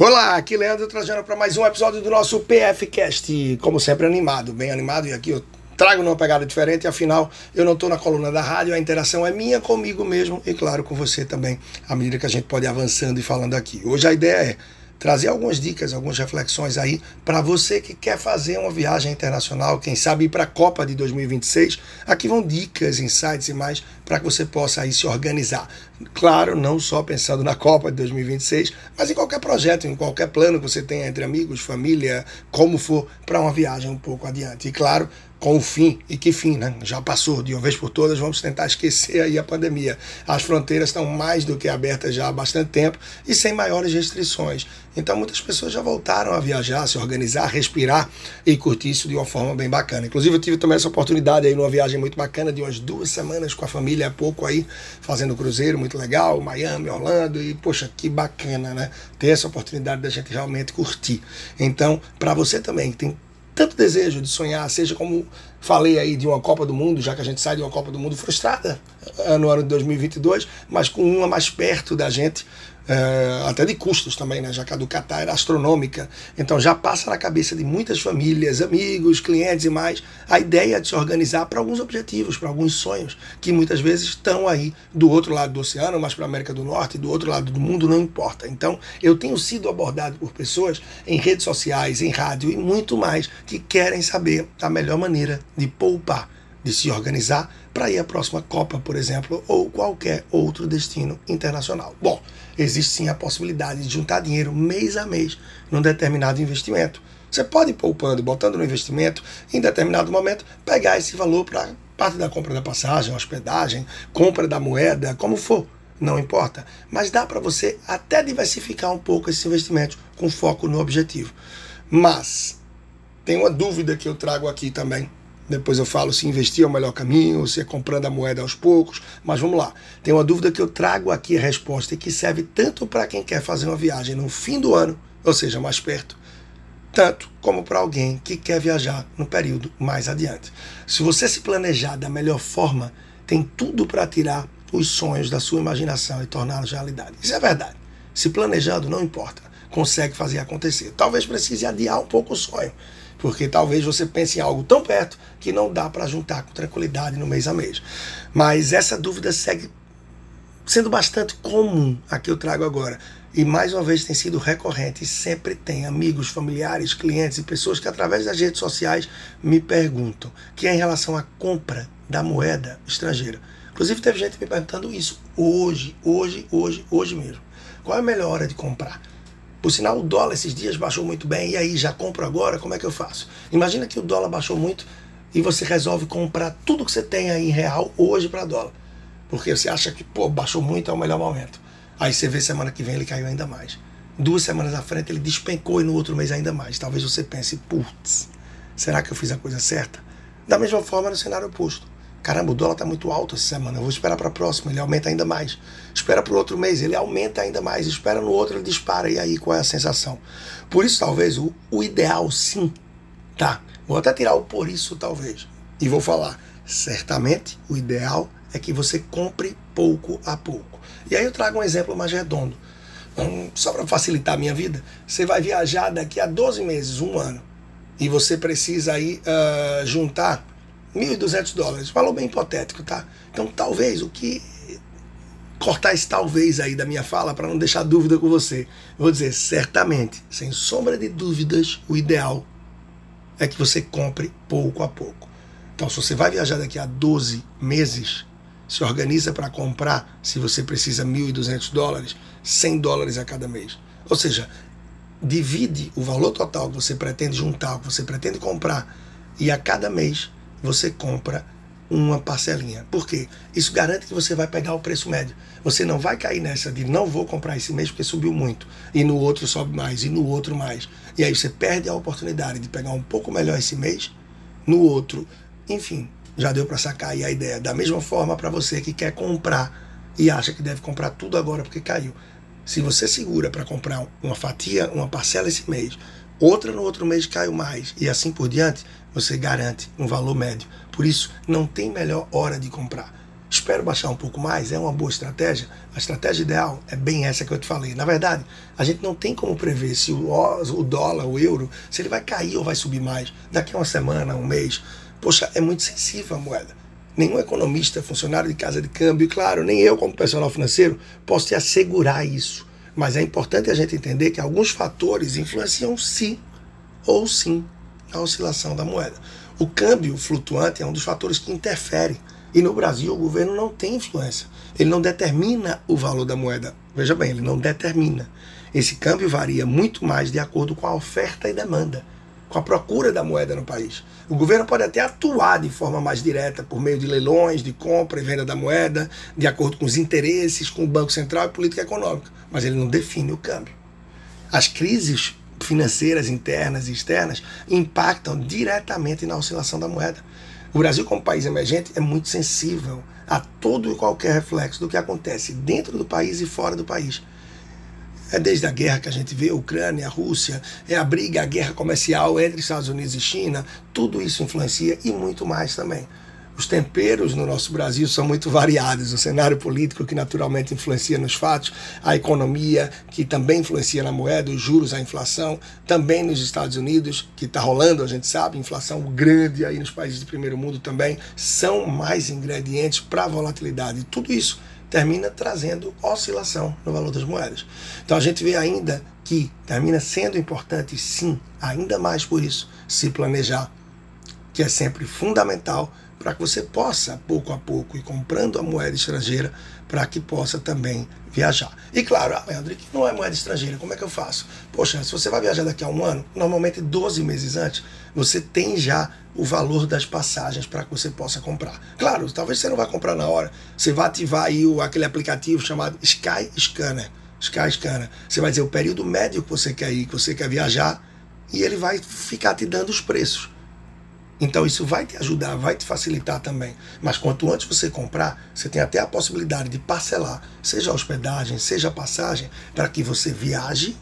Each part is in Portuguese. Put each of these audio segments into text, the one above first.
Olá, aqui Leandro trazendo para mais um episódio do nosso PFcast, como sempre animado, bem animado e aqui eu trago numa pegada diferente, afinal eu não estou na coluna da rádio, a interação é minha comigo mesmo e claro com você também, à medida que a gente pode ir avançando e falando aqui. Hoje a ideia é trazer algumas dicas, algumas reflexões aí para você que quer fazer uma viagem internacional, quem sabe ir para a Copa de 2026. Aqui vão dicas, insights e mais para que você possa aí se organizar. Claro, não só pensando na Copa de 2026, mas em qualquer projeto, em qualquer plano que você tenha entre amigos, família, como for, para uma viagem um pouco adiante. E claro, com o fim, e que fim, né? Já passou, de uma vez por todas, vamos tentar esquecer aí a pandemia. As fronteiras estão mais do que abertas já há bastante tempo e sem maiores restrições. Então muitas pessoas já voltaram a viajar, se organizar, respirar e curtir isso de uma forma bem bacana. Inclusive eu tive também essa oportunidade aí numa viagem muito bacana de umas duas semanas com a família há pouco aí, fazendo cruzeiro, muito legal, Miami, Orlando, e poxa, que bacana, né? Ter essa oportunidade da gente realmente curtir. Então, para você também que tem tanto desejo de sonhar, seja como falei aí de uma Copa do Mundo, já que a gente sai de uma Copa do Mundo frustrada eh, no ano de 2022, mas com uma mais perto da gente, é, até de custos também, né? já que a do Qatar era astronômica. Então já passa na cabeça de muitas famílias, amigos, clientes e mais a ideia de se organizar para alguns objetivos, para alguns sonhos, que muitas vezes estão aí do outro lado do oceano, mas para a América do Norte, do outro lado do mundo, não importa. Então eu tenho sido abordado por pessoas em redes sociais, em rádio e muito mais que querem saber a melhor maneira de poupar de se organizar para ir à próxima Copa, por exemplo, ou qualquer outro destino internacional. Bom, existe sim a possibilidade de juntar dinheiro mês a mês num determinado investimento. Você pode ir poupando, botando no investimento, em determinado momento, pegar esse valor para parte da compra da passagem, hospedagem, compra da moeda, como for, não importa. Mas dá para você até diversificar um pouco esse investimento com foco no objetivo. Mas tem uma dúvida que eu trago aqui também depois eu falo se investir é o melhor caminho, se é comprando a moeda aos poucos. Mas vamos lá. Tem uma dúvida que eu trago aqui a resposta e que serve tanto para quem quer fazer uma viagem no fim do ano, ou seja, mais perto, tanto como para alguém que quer viajar no período mais adiante. Se você se planejar da melhor forma, tem tudo para tirar os sonhos da sua imaginação e torná-los realidade. Isso é verdade. Se planejando, não importa, consegue fazer acontecer. Talvez precise adiar um pouco o sonho porque talvez você pense em algo tão perto que não dá para juntar com tranquilidade no mês a mês. Mas essa dúvida segue sendo bastante comum a que eu trago agora. E mais uma vez tem sido recorrente. E sempre tem amigos, familiares, clientes e pessoas que através das redes sociais me perguntam, que é em relação à compra da moeda estrangeira. Inclusive teve gente me perguntando isso hoje, hoje, hoje, hoje mesmo. Qual é a melhor hora de comprar? Por sinal, o dólar esses dias baixou muito bem. E aí, já compro agora? Como é que eu faço? Imagina que o dólar baixou muito e você resolve comprar tudo que você tem aí em real hoje para dólar. Porque você acha que, pô, baixou muito, é o melhor momento. Aí você vê semana que vem ele caiu ainda mais. Duas semanas à frente ele despencou e no outro mês ainda mais. Talvez você pense, putz, será que eu fiz a coisa certa? Da mesma forma no cenário oposto. Caramba, o dólar está muito alto essa semana, eu vou esperar para a próxima, ele aumenta ainda mais. Espera para o outro mês, ele aumenta ainda mais. Espera no outro, ele dispara. E aí, qual é a sensação? Por isso, talvez, o, o ideal sim, tá? Vou até tirar o por isso, talvez. E vou falar, certamente, o ideal é que você compre pouco a pouco. E aí eu trago um exemplo mais redondo. Um, só para facilitar a minha vida, você vai viajar daqui a 12 meses, um ano, e você precisa aí uh, juntar 1.200 dólares. Valor bem hipotético, tá? Então, talvez o que. Cortar esse talvez aí da minha fala para não deixar dúvida com você. Eu vou dizer, certamente, sem sombra de dúvidas, o ideal é que você compre pouco a pouco. Então, se você vai viajar daqui a 12 meses, se organiza para comprar, se você precisa 1.200 dólares, 100 dólares a cada mês. Ou seja, divide o valor total que você pretende juntar, que você pretende comprar, e a cada mês você compra uma parcelinha. Por quê? Isso garante que você vai pegar o preço médio. Você não vai cair nessa de não vou comprar esse mês porque subiu muito, e no outro sobe mais, e no outro mais. E aí você perde a oportunidade de pegar um pouco melhor esse mês, no outro. Enfim, já deu para sacar aí a ideia. Da mesma forma para você que quer comprar e acha que deve comprar tudo agora porque caiu. Se você segura para comprar uma fatia, uma parcela esse mês, outra no outro mês caiu mais e assim por diante, você garante um valor médio. Por isso, não tem melhor hora de comprar. Espero baixar um pouco mais, é uma boa estratégia. A estratégia ideal é bem essa que eu te falei. Na verdade, a gente não tem como prever se o, dólar, o euro, se ele vai cair ou vai subir mais daqui a uma semana, um mês. Poxa, é muito sensível a moeda. Nenhum economista, funcionário de casa de câmbio, claro, nem eu, como personal financeiro, posso te assegurar isso. Mas é importante a gente entender que alguns fatores influenciam sim ou sim na oscilação da moeda. O câmbio flutuante é um dos fatores que interfere e no Brasil o governo não tem influência. Ele não determina o valor da moeda. Veja bem, ele não determina. Esse câmbio varia muito mais de acordo com a oferta e demanda, com a procura da moeda no país. O governo pode até atuar de forma mais direta por meio de leilões, de compra e venda da moeda, de acordo com os interesses, com o Banco Central e política econômica, mas ele não define o câmbio. As crises financeiras internas e externas impactam diretamente na oscilação da moeda. O Brasil, como país emergente, é muito sensível a todo e qualquer reflexo do que acontece dentro do país e fora do país. É desde a guerra que a gente vê, a Ucrânia, a Rússia, é a briga, a guerra comercial entre Estados Unidos e China, tudo isso influencia e muito mais também. Os temperos no nosso Brasil são muito variados. O cenário político, que naturalmente influencia nos fatos, a economia, que também influencia na moeda, os juros, a inflação, também nos Estados Unidos, que está rolando, a gente sabe, inflação grande aí nos países do primeiro mundo também, são mais ingredientes para a volatilidade. Tudo isso termina trazendo oscilação no valor das moedas. Então a gente vê ainda que termina sendo importante, sim, ainda mais por isso, se planejar, que é sempre fundamental para que você possa, pouco a pouco, ir comprando a moeda estrangeira para que possa também viajar. E claro, ah, Leandro, que não é moeda estrangeira, como é que eu faço? Poxa, se você vai viajar daqui a um ano, normalmente 12 meses antes, você tem já o valor das passagens para que você possa comprar. Claro, talvez você não vai comprar na hora, você vai ativar aí o, aquele aplicativo chamado Sky Scanner. Sky Scanner. Você vai dizer o período médio que você quer ir, que você quer viajar, e ele vai ficar te dando os preços. Então isso vai te ajudar, vai te facilitar também. Mas quanto antes você comprar, você tem até a possibilidade de parcelar, seja hospedagem, seja passagem, para que você viaje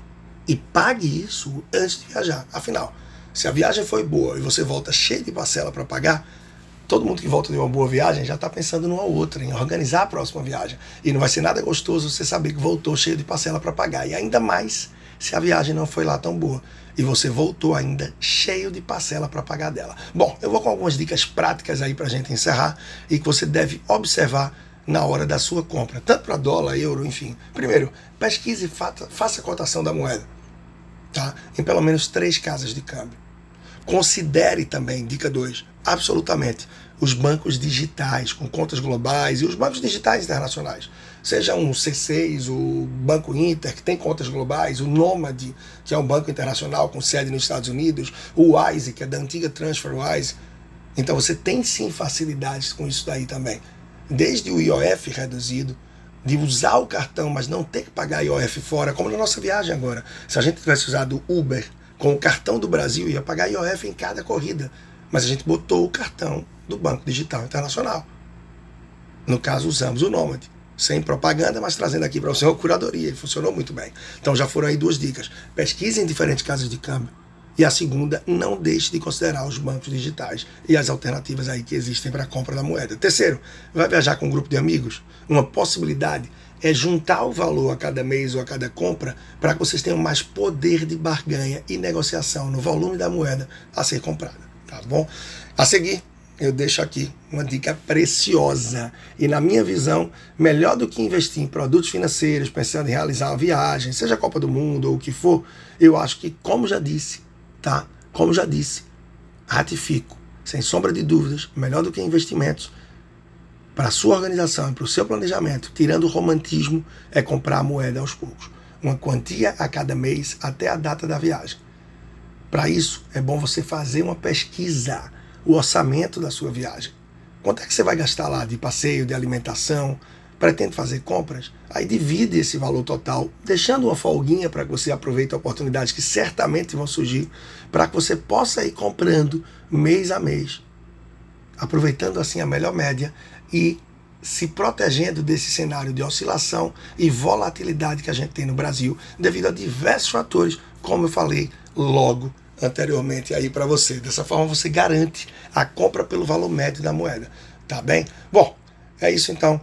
e pague isso antes de viajar. Afinal, se a viagem foi boa e você volta cheio de parcela para pagar, todo mundo que volta de uma boa viagem já está pensando numa outra, em organizar a próxima viagem. E não vai ser nada gostoso você saber que voltou cheio de parcela para pagar. E ainda mais se a viagem não foi lá tão boa e você voltou ainda cheio de parcela para pagar dela. Bom, eu vou com algumas dicas práticas aí para a gente encerrar e que você deve observar na hora da sua compra, tanto para dólar, euro, enfim. Primeiro, pesquise e faça a cotação da moeda, tá? Em pelo menos três casas de câmbio. Considere também, dica 2, absolutamente, os bancos digitais com contas globais e os bancos digitais internacionais seja um C6, o Banco Inter, que tem contas globais, o Nomad, que é um banco internacional com sede nos Estados Unidos, o Wise, que é da antiga TransferWise. Então você tem sim facilidades com isso daí também. Desde o IOF reduzido, de usar o cartão, mas não ter que pagar IOF fora, como na nossa viagem agora. Se a gente tivesse usado o Uber com o cartão do Brasil, ia pagar IOF em cada corrida. Mas a gente botou o cartão do Banco Digital Internacional. No caso, usamos o Nomad sem propaganda, mas trazendo aqui para você uma curadoria. E funcionou muito bem. Então já foram aí duas dicas. Pesquise em diferentes casas de câmbio. E a segunda, não deixe de considerar os bancos digitais e as alternativas aí que existem para a compra da moeda. Terceiro, vai viajar com um grupo de amigos? Uma possibilidade é juntar o valor a cada mês ou a cada compra para que vocês tenham mais poder de barganha e negociação no volume da moeda a ser comprada. Tá bom? A seguir, eu deixo aqui uma dica preciosa. E na minha visão, melhor do que investir em produtos financeiros, pensando em realizar uma viagem, seja a Copa do Mundo ou o que for, eu acho que, como já disse, tá? Como já disse, ratifico, sem sombra de dúvidas, melhor do que investimentos para a sua organização e para o seu planejamento, tirando o romantismo, é comprar a moeda aos poucos. Uma quantia a cada mês até a data da viagem. Para isso, é bom você fazer uma pesquisa o orçamento da sua viagem. Quanto é que você vai gastar lá de passeio, de alimentação? Pretende fazer compras? Aí divide esse valor total, deixando uma folguinha para que você aproveite oportunidades que certamente vão surgir, para que você possa ir comprando mês a mês, aproveitando assim a melhor média e se protegendo desse cenário de oscilação e volatilidade que a gente tem no Brasil, devido a diversos fatores, como eu falei logo anteriormente aí para você. Dessa forma você garante a compra pelo valor médio da moeda, tá bem? Bom, É isso então.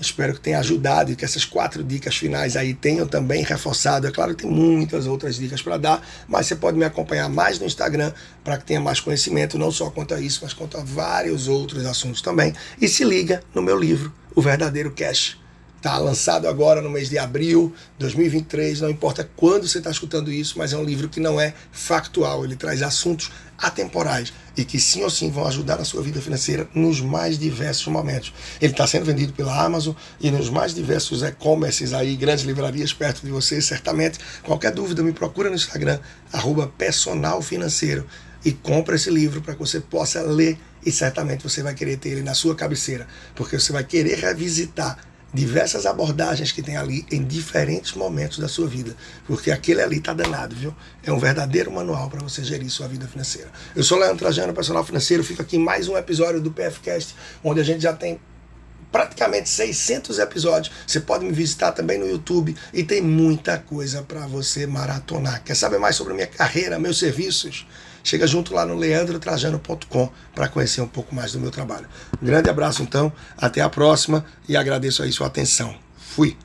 Espero que tenha ajudado e que essas quatro dicas finais aí tenham também reforçado. É claro que tem muitas outras dicas para dar, mas você pode me acompanhar mais no Instagram para que tenha mais conhecimento, não só quanto a isso, mas quanto a vários outros assuntos também. E se liga no meu livro, O Verdadeiro Cash. Está lançado agora no mês de abril de 2023. Não importa quando você está escutando isso, mas é um livro que não é factual. Ele traz assuntos atemporais e que sim ou sim vão ajudar na sua vida financeira nos mais diversos momentos. Ele está sendo vendido pela Amazon e nos mais diversos e-commerces aí, grandes livrarias perto de você, certamente. Qualquer dúvida, me procura no Instagram, arroba personal financeiro e compra esse livro para que você possa ler e certamente você vai querer ter ele na sua cabeceira, porque você vai querer revisitar diversas abordagens que tem ali em diferentes momentos da sua vida, porque aquele ali está danado, viu? É um verdadeiro manual para você gerir sua vida financeira. Eu sou Leandro Trajano, personal financeiro, fico aqui em mais um episódio do PFcast, onde a gente já tem praticamente 600 episódios. Você pode me visitar também no YouTube e tem muita coisa para você maratonar. Quer saber mais sobre a minha carreira, meus serviços? Chega junto lá no leandrotrajano.com para conhecer um pouco mais do meu trabalho. Um grande abraço então, até a próxima e agradeço aí sua atenção. Fui!